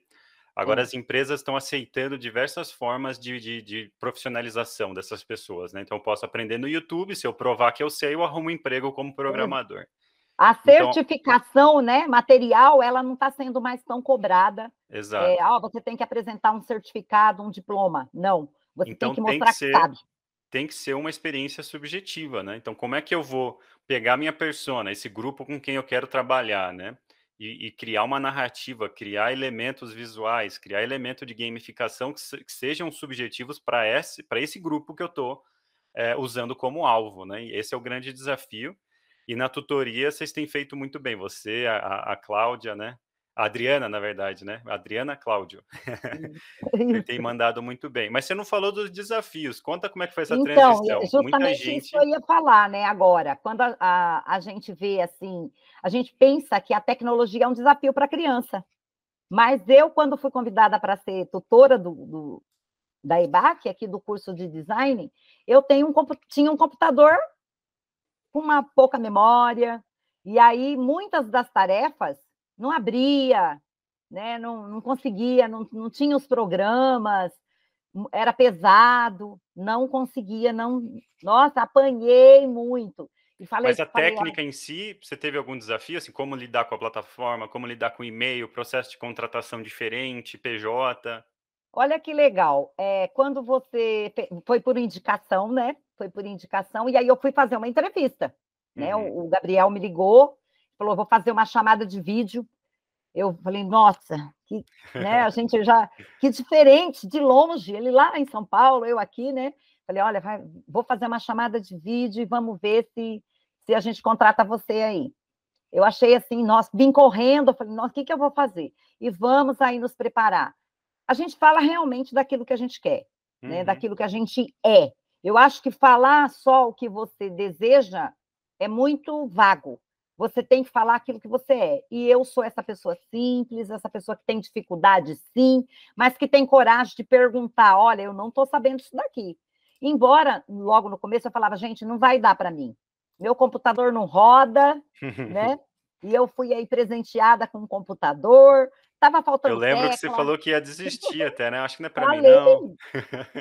Agora as empresas estão aceitando diversas formas de, de, de, profissionalização dessas pessoas, né? Então eu posso aprender no YouTube, se eu provar que eu sei, eu arrumo um emprego como programador. A então certificação, então, né, material, ela não está sendo mais tão cobrada. Exato. É, ó, você tem que apresentar um certificado, um diploma. Não, você então, tem que mostrar tem que, ser, que sabe. Tem que ser uma experiência subjetiva, né? Então, como é que eu vou pegar minha persona, esse grupo com quem eu quero trabalhar, né? E, e criar uma narrativa, criar elementos visuais, criar elemento de gamificação que, se, que sejam subjetivos para esse, esse grupo que eu estou é, usando como alvo, né? E esse é o grande desafio e na tutoria vocês têm feito muito bem. Você, a, a Cláudia, né? A Adriana, na verdade, né? Adriana Cláudio. tem mandado muito bem. Mas você não falou dos desafios. Conta como é que foi essa então, transição. Justamente Muita gente... isso eu ia falar, né? Agora, quando a, a, a gente vê assim, a gente pensa que a tecnologia é um desafio para a criança. Mas eu, quando fui convidada para ser tutora do, do, da EBAC, aqui do curso de design, eu tenho um, tinha um computador com uma pouca memória, e aí muitas das tarefas não abria, né? não, não conseguia, não, não tinha os programas, era pesado, não conseguia, não. Nossa, apanhei muito. E falei, Mas a falei, técnica em si, você teve algum desafio? Assim, como lidar com a plataforma, como lidar com e-mail, processo de contratação diferente, PJ? Olha que legal. É, quando você foi por indicação, né? foi por indicação, e aí eu fui fazer uma entrevista. Né? Uhum. O, o, Gabriel me ligou, falou: vou fazer uma chamada de vídeo. Eu falei, nossa, que, né, a gente já, que diferente, de longe, ele lá em São Paulo, eu aqui, né? Falei, olha, vai, vou fazer uma chamada de vídeo e vamos ver se, se a gente contrata você aí. Eu achei assim, nossa, vim correndo, eu falei, nossa, o que, que eu vou fazer? E vamos aí nos preparar. A gente fala realmente daquilo que a gente quer, né, uhum. né? daquilo que a gente é. Eu acho que falar só o que você deseja é muito vago. Você tem que falar aquilo que você é. E eu sou essa pessoa simples, essa pessoa que tem dificuldade, sim, mas que tem coragem de perguntar: olha, eu não estou sabendo isso daqui. Embora, logo no começo, eu falava, gente, não vai dar para mim. Meu computador não roda, né? E eu fui aí presenteada com um computador, Tava faltando. Eu lembro tecla. que você falou que ia desistir até, né? Acho que não é para mim, não.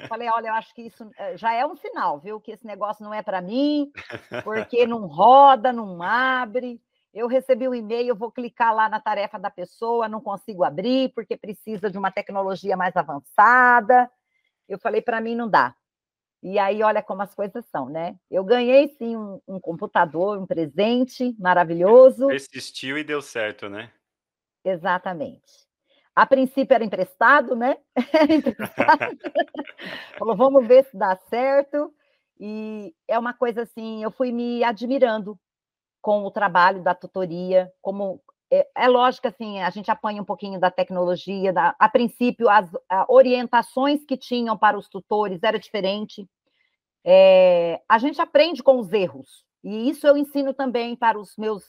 Falei, olha, eu acho que isso eh, já é um sinal, viu? Que esse negócio não é para mim, porque não roda, não abre. Eu recebi um e-mail, vou clicar lá na tarefa da pessoa, não consigo abrir, porque precisa de uma tecnologia mais avançada. Eu falei, para mim não dá. E aí, olha como as coisas são, né? Eu ganhei sim um, um computador, um presente maravilhoso. Persistiu e deu certo, né? Exatamente. A princípio era emprestado, né? Era emprestado. Falou, vamos ver se dá certo. E é uma coisa assim, eu fui me admirando com o trabalho da tutoria, como é, é lógico assim, a gente apanha um pouquinho da tecnologia, da, a princípio as a, orientações que tinham para os tutores era diferente. É, a gente aprende com os erros, e isso eu ensino também para os meus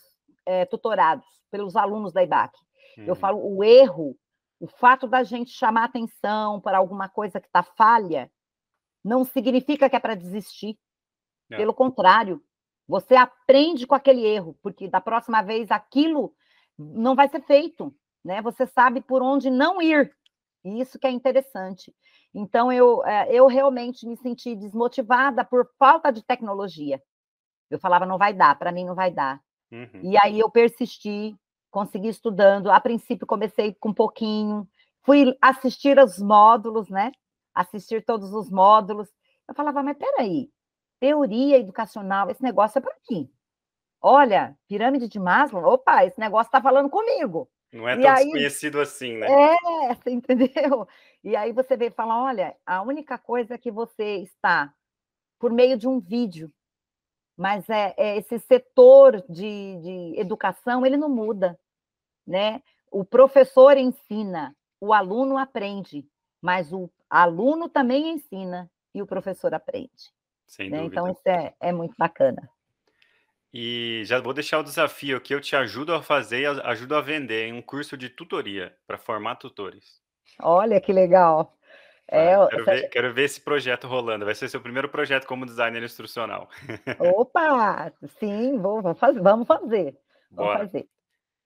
é, tutorados, pelos alunos da IBAC. Uhum. Eu falo, o erro, o fato da gente chamar atenção para alguma coisa que está falha, não significa que é para desistir. É. Pelo contrário, você aprende com aquele erro, porque da próxima vez aquilo não vai ser feito, né? Você sabe por onde não ir. E isso que é interessante. Então, eu, é, eu realmente me senti desmotivada por falta de tecnologia. Eu falava, não vai dar, para mim não vai dar. Uhum. E aí eu persisti, consegui estudando. A princípio, comecei com um pouquinho, fui assistir aos módulos, né? Assistir todos os módulos. Eu falava, mas peraí, teoria educacional, esse negócio é para mim. Olha, pirâmide de Maslow, opa, esse negócio está falando comigo. Não é tão aí, desconhecido assim, né? É, você entendeu? E aí você vê e fala: olha, a única coisa que você está por meio de um vídeo, mas é, é esse setor de, de educação, ele não muda, né? O professor ensina, o aluno aprende, mas o aluno também ensina e o professor aprende. Sem né? Então, isso é, é muito bacana. E já vou deixar o desafio que eu te ajudo a fazer e ajudo a vender em um curso de tutoria para formar tutores. Olha que legal. É, quero, ver, quero, ver, esse projeto rolando. Vai ser seu primeiro projeto como designer instrucional. Opa! Sim, vou, fazer, vamos fazer. Vamos fazer.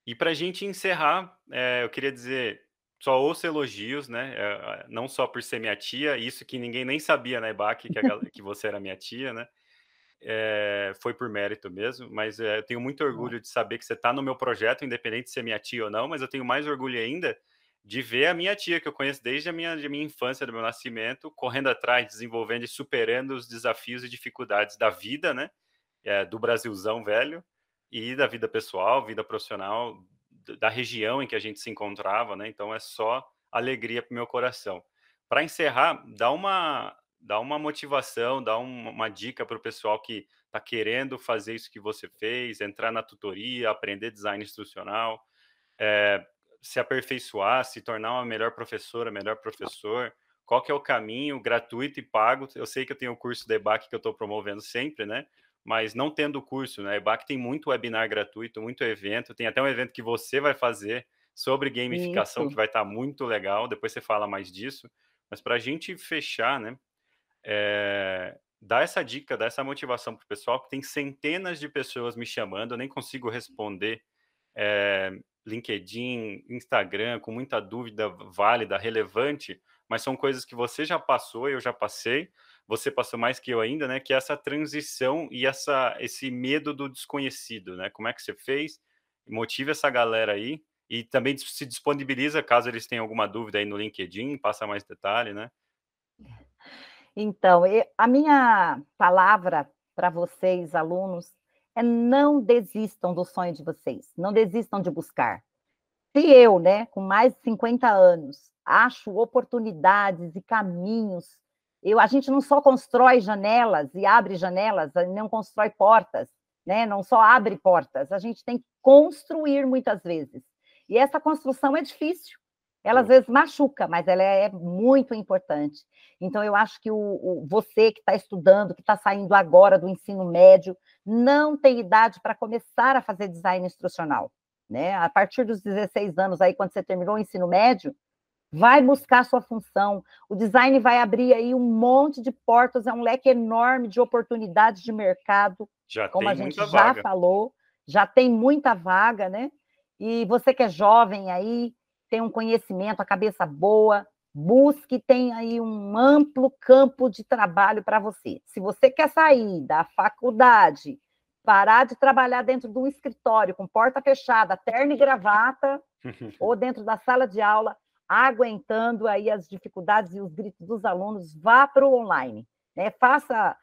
E para a gente encerrar, é, eu queria dizer, só ouço elogios, né? É, não só por ser minha tia, isso que ninguém nem sabia na EBAC, que, a, que você era minha tia, né? É, foi por mérito mesmo, mas eu tenho muito orgulho de saber que você está no meu projeto, independente de ser minha tia ou não, mas eu tenho mais orgulho ainda de ver a minha tia, que eu conheço desde a minha, a minha infância, do meu nascimento, correndo atrás, desenvolvendo e superando os desafios e dificuldades da vida, né? É, do Brasilzão velho e da vida pessoal, vida profissional, da região em que a gente se encontrava, né? Então é só alegria para o meu coração. Para encerrar, dá uma dá uma motivação, dá uma, uma dica para o pessoal que está querendo fazer isso que você fez, entrar na tutoria, aprender design instrucional, é, se aperfeiçoar, se tornar uma melhor professora, melhor professor. Qual que é o caminho gratuito e pago? Eu sei que eu tenho o curso da EBAC que eu estou promovendo sempre, né? Mas não tendo curso, né? A EBAC tem muito webinar gratuito, muito evento, tem até um evento que você vai fazer sobre gamificação Isso. que vai estar tá muito legal, depois você fala mais disso. Mas para a gente fechar, né? É, dar essa dica, dar essa motivação para o pessoal, que tem centenas de pessoas me chamando, eu nem consigo responder. É, LinkedIn, Instagram, com muita dúvida válida, relevante, mas são coisas que você já passou, eu já passei, você passou mais que eu ainda, né? Que é essa transição e essa, esse medo do desconhecido, né? Como é que você fez? Motive essa galera aí e também se disponibiliza caso eles tenham alguma dúvida aí no LinkedIn, passa mais detalhe, né? Então, a minha palavra para vocês, alunos, é não desistam do sonho de vocês, não desistam de buscar. Se eu, né, com mais de 50 anos, acho oportunidades e caminhos eu, a gente não só constrói janelas e abre janelas, não constrói portas, né? não só abre portas, a gente tem que construir muitas vezes. E essa construção é difícil. Ela às vezes machuca, mas ela é muito importante. Então, eu acho que o, o você que está estudando, que está saindo agora do ensino médio, não tem idade para começar a fazer design instrucional. Né? A partir dos 16 anos, aí, quando você terminou o ensino médio, vai buscar sua função. O design vai abrir aí um monte de portas, é um leque enorme de oportunidades de mercado, já como a gente já vaga. falou, já tem muita vaga, né? E você que é jovem aí, tem um conhecimento, a cabeça boa, busque, tem aí um amplo campo de trabalho para você. Se você quer sair da faculdade, parar de trabalhar dentro de um escritório com porta fechada, terno e gravata, ou dentro da sala de aula, aguentando aí as dificuldades e os gritos dos alunos, vá para o online, né? Faça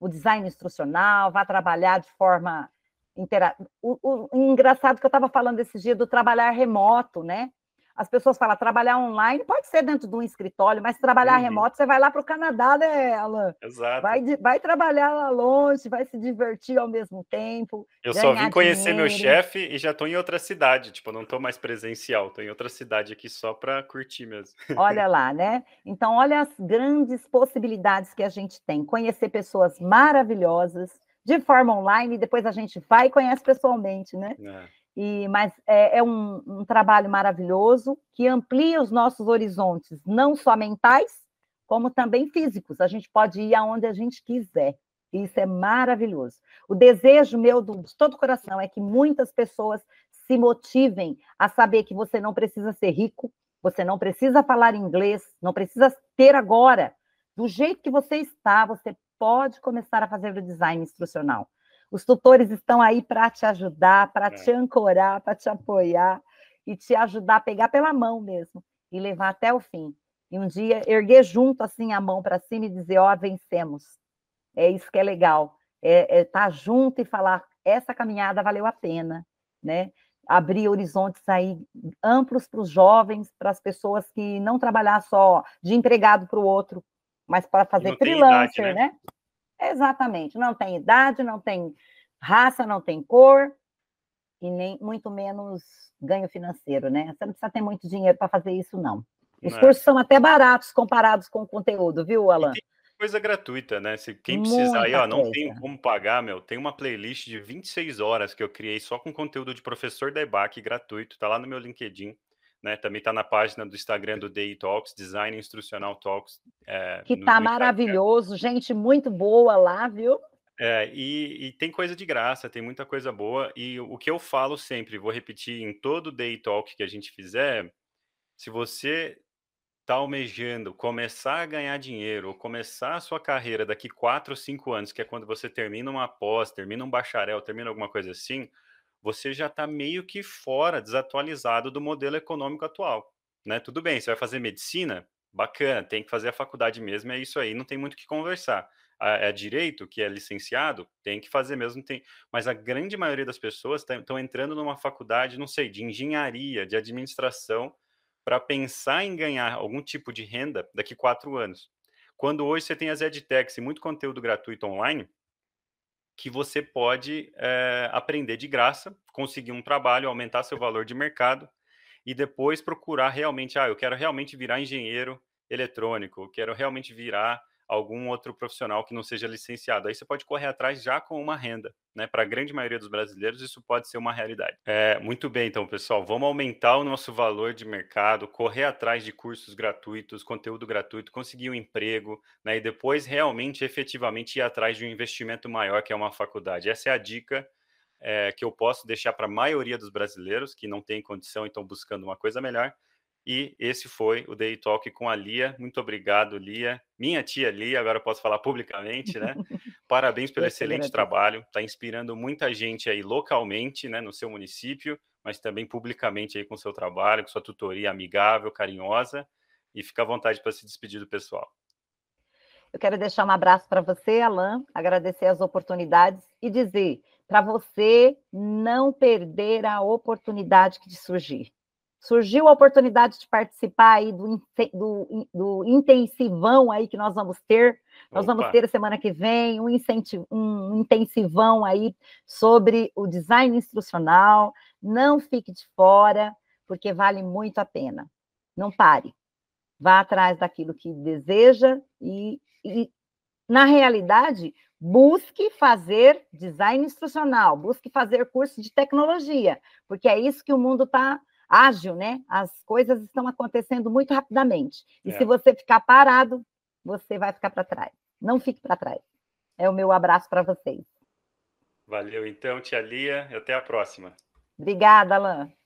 o design instrucional, vá trabalhar de forma intera... o, o, o engraçado que eu estava falando esse dia do trabalhar remoto, né? As pessoas falam trabalhar online, pode ser dentro de um escritório, mas trabalhar uhum. remoto, você vai lá para o Canadá, né, Alan? Exato. Vai, vai trabalhar lá longe, vai se divertir ao mesmo tempo. Eu só vim conhecer dinheiro. meu chefe e já estou em outra cidade, tipo, não estou mais presencial, estou em outra cidade aqui só para curtir mesmo. Olha lá, né? Então, olha as grandes possibilidades que a gente tem. Conhecer pessoas maravilhosas de forma online, e depois a gente vai e conhece pessoalmente, né? É. E, mas é, é um, um, trabalho maravilhoso que amplia os nossos horizontes, não só mentais, como também físicos. A gente pode ir aonde a gente quiser. E isso é maravilhoso. O desejo meu do, de todo o coração é que muitas pessoas se motivem a saber que você não precisa ser rico, você não precisa falar inglês, não precisa ter agora. Do jeito que você está, você pode começar a fazer o design instrucional. Os tutores estão aí para te ajudar, para é. te ancorar, para te apoiar e te ajudar a pegar pela mão mesmo e levar até o fim. E um dia erguer junto assim a mão para cima e dizer: Ó, oh, vencemos. É isso que é legal. É estar é tá junto e falar: essa caminhada valeu a pena, né? Abrir horizontes aí amplos para os jovens, para as pessoas que não trabalhar só de empregado para o outro, mas para fazer freelancer, idade, né? né? Exatamente. Não tem idade, não tem raça, não tem cor e nem muito menos ganho financeiro, né? Você não precisa ter muito dinheiro para fazer isso, não. Os não. cursos são até baratos comparados com o conteúdo, viu, Alan? coisa gratuita, né? Se quem precisar aí, ó, não tem como pagar, meu, tem uma playlist de 26 horas que eu criei só com conteúdo de professor da EBAC gratuito, tá lá no meu LinkedIn né? Também está na página do Instagram do Day Talks, Design Instrucional Talks. É, que tá maravilhoso, gente muito boa lá, viu? É, e, e, tem coisa de graça, tem muita coisa boa. E o que eu falo sempre, vou repetir em todo Day Talk que a gente fizer, se você está almejando começar a ganhar dinheiro ou começar a sua carreira daqui quatro ou cinco anos, que é quando você termina uma pós, termina um bacharel, termina alguma coisa assim, você já está meio que fora, desatualizado do modelo econômico atual. Né? Tudo bem, você vai fazer medicina? Bacana, tem que fazer a faculdade mesmo, é isso aí, não tem muito o que conversar. É direito, que é licenciado, tem que fazer mesmo, tem. Mas a grande maioria das pessoas estão tá, entrando numa faculdade, não sei, de engenharia, de administração, para pensar em ganhar algum tipo de renda daqui quatro anos. Quando hoje você tem as edtechs e muito conteúdo gratuito online, que você pode é, aprender de graça, conseguir um trabalho, aumentar seu valor de mercado e depois procurar realmente, ah, eu quero realmente virar engenheiro eletrônico, quero realmente virar algum outro profissional que não seja licenciado. Aí você pode correr atrás já com uma renda, né? Para a grande maioria dos brasileiros, isso pode ser uma realidade. É, muito bem, então, pessoal, vamos aumentar o nosso valor de mercado, correr atrás de cursos gratuitos, conteúdo gratuito, conseguir um emprego, né? E depois realmente, efetivamente, ir atrás de um investimento maior, que é uma faculdade. Essa é a dica. É, que eu posso deixar para a maioria dos brasileiros que não tem condição e estão buscando uma coisa melhor. E esse foi o Day Talk com a Lia. Muito obrigado, Lia. Minha tia Lia, agora posso falar publicamente, né? Parabéns pelo excelente trabalho. Está inspirando muita gente aí localmente, né, no seu município, mas também publicamente aí com seu trabalho, com sua tutoria amigável, carinhosa. E fica à vontade para se despedir do pessoal. Eu quero deixar um abraço para você, Alan, agradecer as oportunidades e dizer para você não perder a oportunidade que te surgir surgiu a oportunidade de participar aí do, do, do intensivão aí que nós vamos ter. Nós Opa. vamos ter a semana que vem um, incentivo, um intensivão aí sobre o design instrucional. Não fique de fora, porque vale muito a pena. Não pare. Vá atrás daquilo que deseja e, e na realidade, busque fazer design instrucional, busque fazer curso de tecnologia, porque é isso que o mundo está ágil, né? As coisas estão acontecendo muito rapidamente. E é. se você ficar parado, você vai ficar para trás. Não fique para trás. É o meu abraço para vocês. Valeu, então, tia Lia. Até a próxima. Obrigada, Alain.